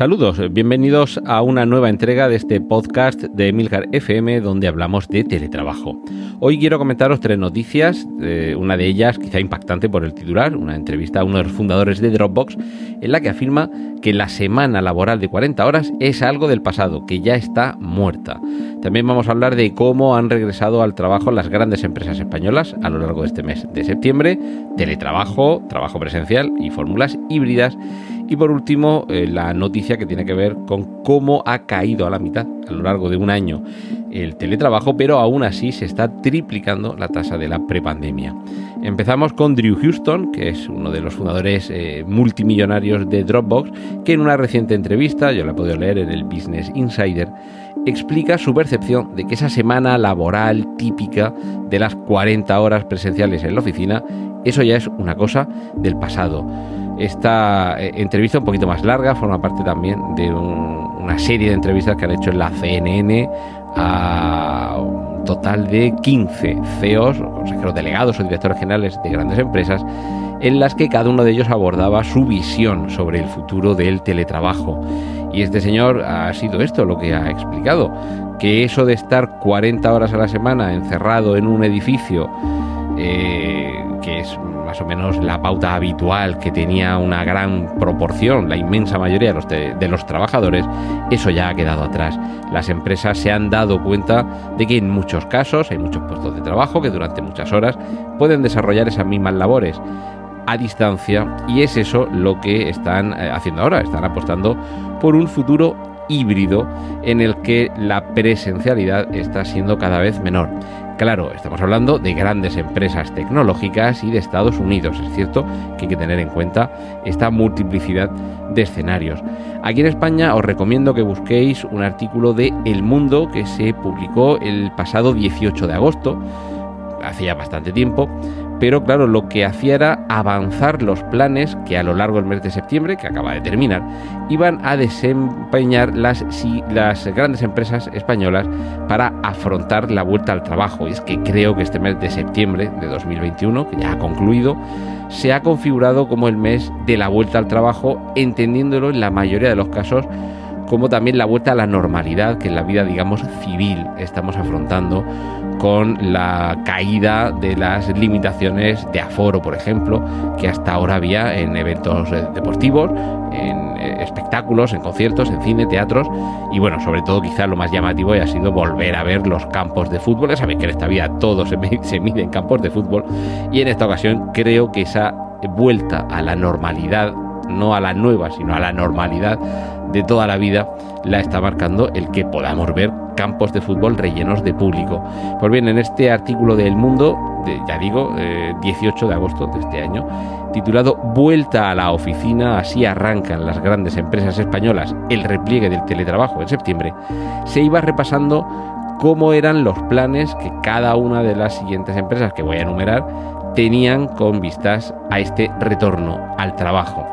Saludos, bienvenidos a una nueva entrega de este podcast de Milcar FM donde hablamos de teletrabajo. Hoy quiero comentaros tres noticias, eh, una de ellas quizá impactante por el titular, una entrevista a uno de los fundadores de Dropbox en la que afirma que la semana laboral de 40 horas es algo del pasado, que ya está muerta. También vamos a hablar de cómo han regresado al trabajo las grandes empresas españolas a lo largo de este mes de septiembre, teletrabajo, trabajo presencial y fórmulas híbridas. Y por último, eh, la noticia que tiene que ver con cómo ha caído a la mitad a lo largo de un año el teletrabajo, pero aún así se está triplicando la tasa de la prepandemia. Empezamos con Drew Houston, que es uno de los fundadores eh, multimillonarios de Dropbox, que en una reciente entrevista, yo la he podido leer en el Business Insider, explica su percepción de que esa semana laboral típica de las 40 horas presenciales en la oficina, eso ya es una cosa del pasado. Esta eh, entrevista un poquito más larga forma parte también de una serie de entrevistas que han hecho en la CNN a un total de 15 CEOs, consejeros delegados o directores generales de grandes empresas, en las que cada uno de ellos abordaba su visión sobre el futuro del teletrabajo. Y este señor ha sido esto lo que ha explicado, que eso de estar 40 horas a la semana encerrado en un edificio, eh, que es más o menos la pauta habitual que tenía una gran proporción, la inmensa mayoría de los, trabajadores, eso ya ha quedado atrás. Las empresas se han dado cuenta de que en muchos casos hay muchos puestos de trabajo que durante muchas horas pueden desarrollar esas mismas labores a distancia y es eso lo que están eh, haciendo ahora, están apostando por un futuro híbrido en el que la presencialidad está siendo cada vez menor. Claro, estamos hablando de grandes empresas tecnológicas y de Estados Unidos. Es cierto que hay que tener en cuenta esta multiplicidad de escenarios. Aquí en España os recomiendo que busquéis un artículo de El Mundo que se publicó el pasado 18 de agosto, hace ya bastante tiempo, pero claro, lo que hacía era avanzar los planes que a lo largo del mes de septiembre, que acaba de terminar, iban a desempeñar las, las grandes empresas españolas para afrontar la vuelta al trabajo. Y es que creo que este mes de septiembre de 2021, que ya ha concluido, se ha configurado como el mes de la vuelta al trabajo, entendiéndolo en la mayoría de los casos como también la vuelta a la normalidad que en la vida, digamos, civil estamos afrontando con la caída de las limitaciones de aforo, por ejemplo, que hasta ahora había en eventos eh, deportivos, en eh, espectáculos, en conciertos, en cine, teatros y bueno, sobre todo quizá lo más llamativo ha sido volver a ver los campos de fútbol. Ya sabéis que en esta vida todo se, se mide en campos de fútbol y en esta ocasión creo que esa vuelta a la normalidad, no a la nueva, sino a la normalidad de toda la vida, la está marcando el que podamos ver campos de fútbol rellenos de público. Pues bien, en este artículo de El Mundo, ya digo, 18 eh, de agosto de este año, titulado Vuelta a la oficina, así arrancan las grandes empresas españolas el repliegue del teletrabajo en septiembre, se iba repasando cómo eran los planes que cada una de las siguientes empresas que voy a enumerar tenían con vistas a este retorno al trabajo.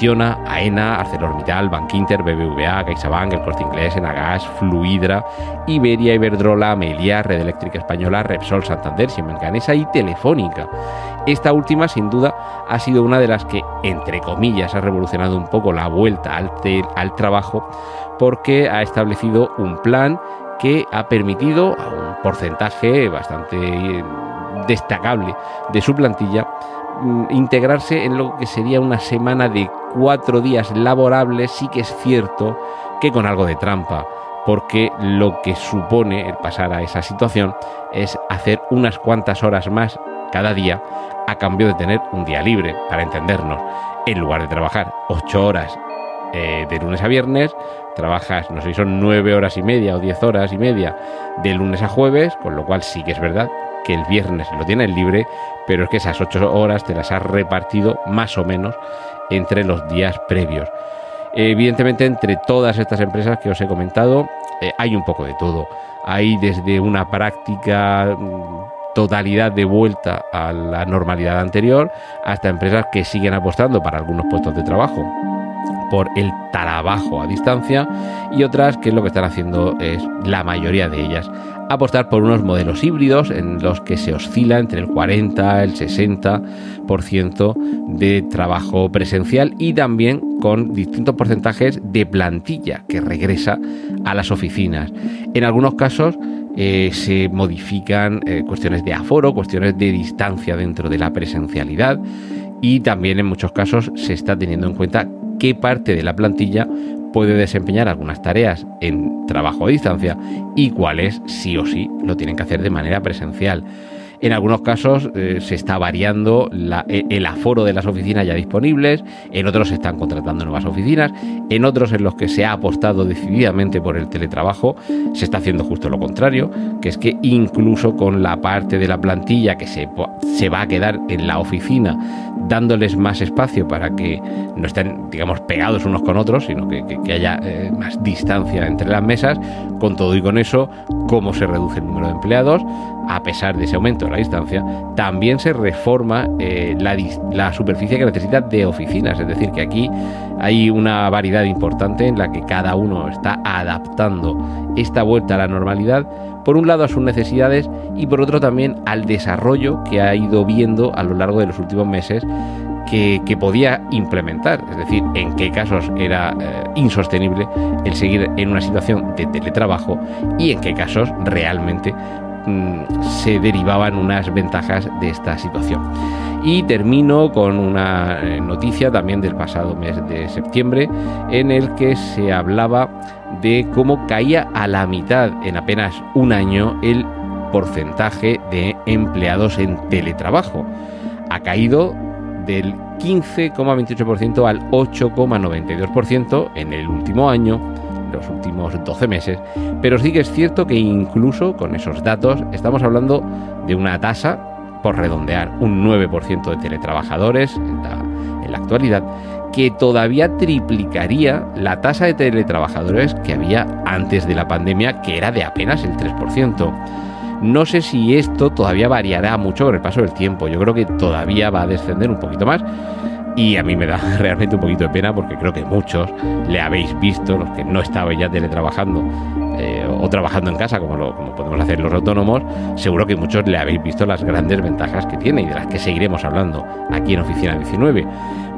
AENA, ArcelorMittal, Bankinter, BBVA, CaixaBank, El Corte Inglés, Enagas, Fluidra, Iberia, Iberdrola, Amelia, Red Eléctrica Española, Repsol, Santander, Siemens Gamesa y Telefónica. Esta última, sin duda, ha sido una de las que, entre comillas, ha revolucionado un poco la vuelta al, al trabajo porque ha establecido un plan que ha permitido a un porcentaje bastante eh, destacable de su plantilla mm, integrarse en lo que sería una semana de cuatro días laborables, sí que es cierto que con algo de trampa, porque lo que supone el pasar a esa situación es hacer unas cuantas horas más cada día a cambio de tener un día libre, para entendernos. En lugar de trabajar ocho horas eh, de lunes a viernes, trabajas, no sé si son nueve horas y media o diez horas y media de lunes a jueves, con lo cual sí que es verdad que el viernes lo tienes libre, pero es que esas ocho horas te las has repartido más o menos entre los días previos. Evidentemente, entre todas estas empresas que os he comentado, eh, hay un poco de todo. Hay desde una práctica mm, totalidad de vuelta a la normalidad anterior hasta empresas que siguen apostando para algunos puestos de trabajo por el trabajo a distancia y otras que lo que están haciendo es la mayoría de ellas apostar por unos modelos híbridos en los que se oscila entre el 40 el 60% de trabajo presencial y también con distintos porcentajes de plantilla que regresa a las oficinas. En algunos casos eh, se modifican eh, cuestiones de aforo, cuestiones de distancia dentro de la presencialidad y también en muchos casos se está teniendo en cuenta qué parte de la plantilla puede desempeñar algunas tareas en trabajo a distancia y cuáles sí o sí lo tienen que hacer de manera presencial. En algunos casos eh, se está variando e, el aforo de las oficinas ya disponibles, en otros se están contratando nuevas oficinas, en otros en los que se ha apostado decididamente por el teletrabajo, se está haciendo justo lo contrario, que es que incluso con la parte de la plantilla que se, se va a quedar en la oficina, dándoles más espacio para que no estén, digamos, pegados unos con otros, sino que, haya eh, más distancia entre las mesas, con todo y con eso, cómo se reduce el número de empleados, a pesar de ese aumento de la distancia, también se reforma eh, la, superficie que necesita de oficinas. Es decir, que aquí hay una variedad importante en la que cada uno está adaptando esta vuelta a la normalidad, por un lado a sus necesidades y por otro también al desarrollo que ha ido viendo a lo largo de los últimos meses que, podía implementar, es decir, en qué casos era eh, insostenible el seguir en una situación de teletrabajo y en qué casos realmente se derivaban unas ventajas de esta situación. Y termino con una eh, noticia también del pasado mes de septiembre en el que se hablaba de cómo caía a la mitad en apenas un año el porcentaje de empleados en teletrabajo. Ha caído del 15,28% al 8,92% en el último año los últimos 12 meses, pero sí que es cierto que incluso con esos datos estamos hablando de una tasa, por redondear, un 9% de teletrabajadores en la, actualidad, que todavía triplicaría la tasa de teletrabajadores que había antes de la pandemia, que era de apenas el 3%. No sé si esto todavía variará mucho con el paso del tiempo. Yo creo que todavía va a descender un poquito más. Y a mí me da realmente un poquito de pena porque creo que muchos le habéis visto, los que no estaban ya teletrabajando eh, o trabajando en casa, como, lo, como podemos hacer los autónomos, seguro que muchos le habéis visto las grandes ventajas que tiene y de las que seguiremos hablando aquí en Oficina 19.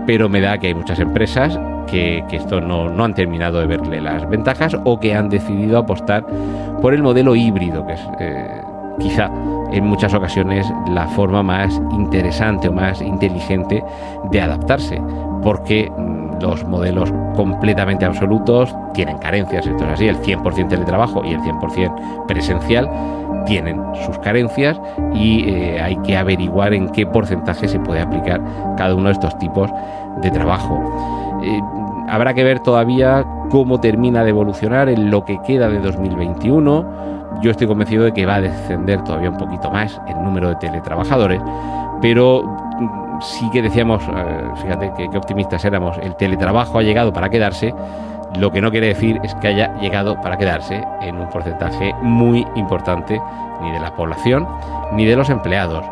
Pero me da que hay muchas empresas que, esto no, no, han terminado de verle las ventajas o que han decidido apostar por el modelo híbrido, que es eh, quizá en muchas ocasiones la forma más interesante o más inteligente de adaptarse, porque mm, los modelos completamente absolutos tienen carencias, esto es así, el 100% teletrabajo y el 100% presencial tienen sus carencias y eh, hay que averiguar en qué porcentaje se puede aplicar cada uno de estos tipos de trabajo. Eh, habrá que ver todavía cómo termina de evolucionar en lo que queda de 2021 yo estoy convencido de que va a descender todavía un poquito más el número de teletrabajadores, pero mm, sí que decíamos, eh, fíjate qué optimistas éramos, el teletrabajo ha llegado para quedarse, lo que no quiere decir es que haya llegado para quedarse en un porcentaje muy importante ni de la población ni de los empleados,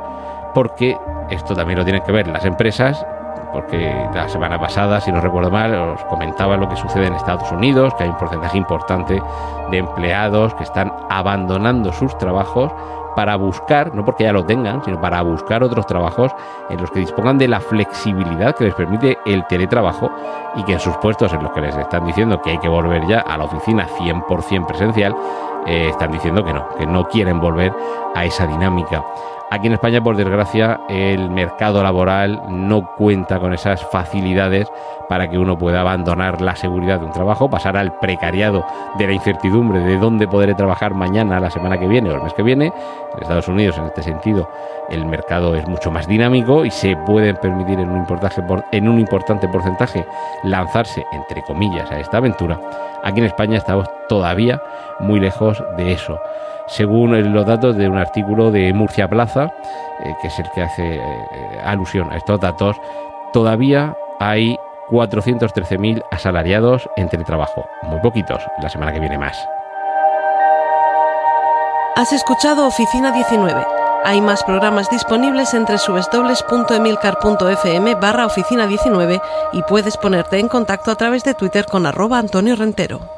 porque esto también lo tienen que ver las empresas porque la semana pasada, si no recuerdo mal, os comentaba lo que sucede en Estados Unidos, que hay un porcentaje importante de empleados que están abandonando sus trabajos para buscar, no porque ya lo tengan, sino para buscar otros trabajos en los que dispongan de la flexibilidad que les permite el teletrabajo y que en sus puestos en los que les están diciendo que hay que volver ya a la oficina 100% presencial, eh, están diciendo que no, que no quieren volver a esa dinámica. Aquí en España, por desgracia, el mercado laboral no cuenta con esas facilidades para que uno pueda abandonar la seguridad de un trabajo, pasar al precariado de la incertidumbre de dónde podré trabajar mañana, la semana que viene o el mes que viene. En Estados Unidos, en este sentido, el mercado es mucho más dinámico y se pueden permitir en un en un importante porcentaje lanzarse, entre comillas, a esta aventura. Aquí en España estamos todavía muy lejos de eso según los datos de un artículo de Murcia Plaza, eh, que es el que hace eh, alusión a estos datos, todavía hay 413.000 asalariados en teletrabajo. Muy poquitos, la semana que viene más. Has escuchado Oficina 19. Hay más programas disponibles entre www.emilcar.fm barra oficina 19 y puedes ponerte en contacto a través de Twitter con arroba Antonio Rentero.